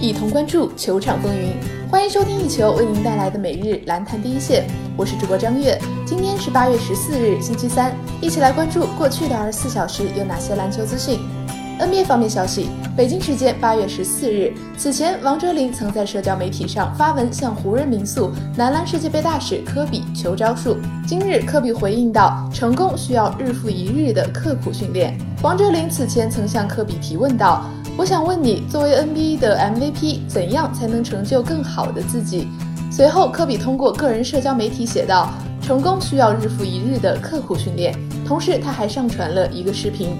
一同关注球场风云。欢迎收听一球为您带来的每日篮坛第一线，我是主播张悦。今天是八月十四日，星期三，一起来关注过去的二十四小时有哪些篮球资讯。NBA 方面消息，北京时间八月十四日，此前王哲林曾在社交媒体上发文向湖人民宿男篮世界杯大使科比求招数。今日科比回应道：“成功需要日复一日的刻苦训练。”王哲林此前曾向科比提问道：“我想问你，作为 NBA 的 MVP，怎样才能成就更好的自己？”随后，科比通过个人社交媒体写道：“成功需要日复一日的刻苦训练。”同时，他还上传了一个视频。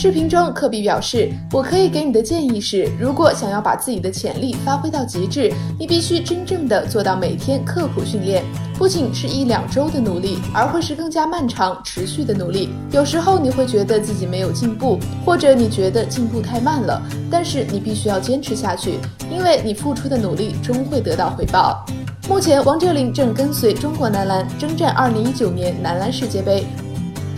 视频中，科比表示：“我可以给你的建议是，如果想要把自己的潜力发挥到极致，你必须真正的做到每天刻苦训练，不仅是一两周的努力，而会是更加漫长、持续的努力。有时候你会觉得自己没有进步，或者你觉得进步太慢了，但是你必须要坚持下去，因为你付出的努力终会得到回报。”目前，王哲林正跟随中国男篮征战2019年男篮世界杯。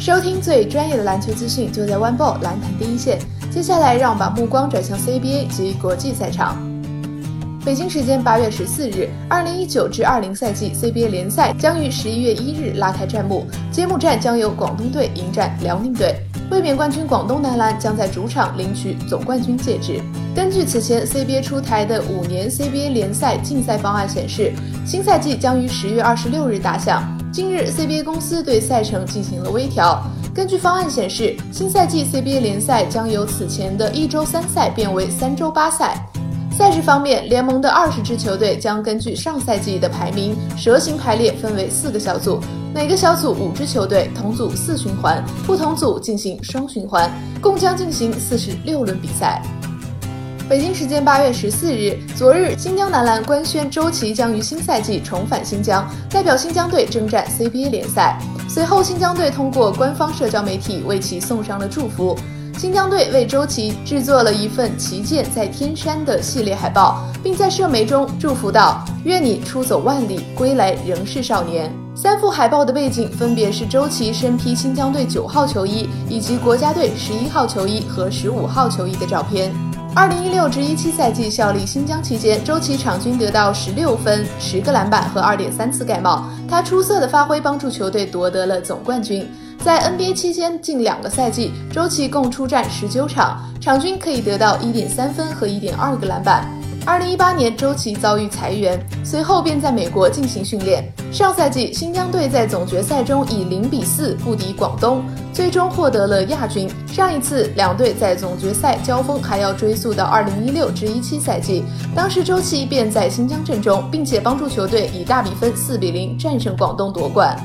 收听最专业的篮球资讯，就在 One Ball 篮坛第一线。接下来，让我们把目光转向 CBA 及国际赛场。北京时间八月十四日，二零一九至二零赛季 CBA 联赛将于十一月一日拉开战幕，揭幕战将由广东队迎战辽宁队。卫冕冠军广东男篮将在主场领取总冠军戒指。根据此前 CBA 出台的五年 CBA 联赛竞赛方案显示，新赛季将于十月二十六日打响。近日，CBA 公司对赛程进行了微调。根据方案显示，新赛季 CBA 联赛将由此前的一周三赛变为三周八赛。赛事方面，联盟的二十支球队将根据上赛季的排名蛇形排列，分为四个小组，每个小组五支球队，同组四循环，不同组进行双循环，共将进行四十六轮比赛。北京时间八月十四日，昨日新疆男篮官宣周琦将于新赛季重返新疆，代表新疆队征战 CBA 联赛。随后，新疆队通过官方社交媒体为其送上了祝福。新疆队为周琦制作了一份“旗舰在天山”的系列海报，并在社媒中祝福道：“愿你出走万里，归来仍是少年。”三幅海报的背景分别是周琦身披新疆队九号球衣，以及国家队十一号球衣和十五号球衣的照片。二零一六至一七赛季效力新疆期间，周琦场均得到十六分、十个篮板和二点三次盖帽。他出色的发挥帮助球队夺得了总冠军。在 NBA 期间，近两个赛季，周琦共出战十九场，场均可以得到一点三分和一点二个篮板。二零一八年，周琦遭遇裁员，随后便在美国进行训练。上赛季，新疆队在总决赛中以零比四不敌广东，最终获得了亚军。上一次两队在总决赛交锋还要追溯到二零一六至一七赛季，当时周琦便在新疆阵中，并且帮助球队以大比分四比零战胜广东夺冠。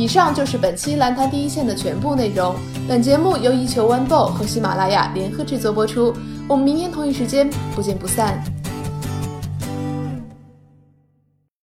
以上就是本期蓝坛第一线的全部内容。本节目由一球 One Ball 和喜马拉雅联合制作播出。我们明天同一时间不见不散。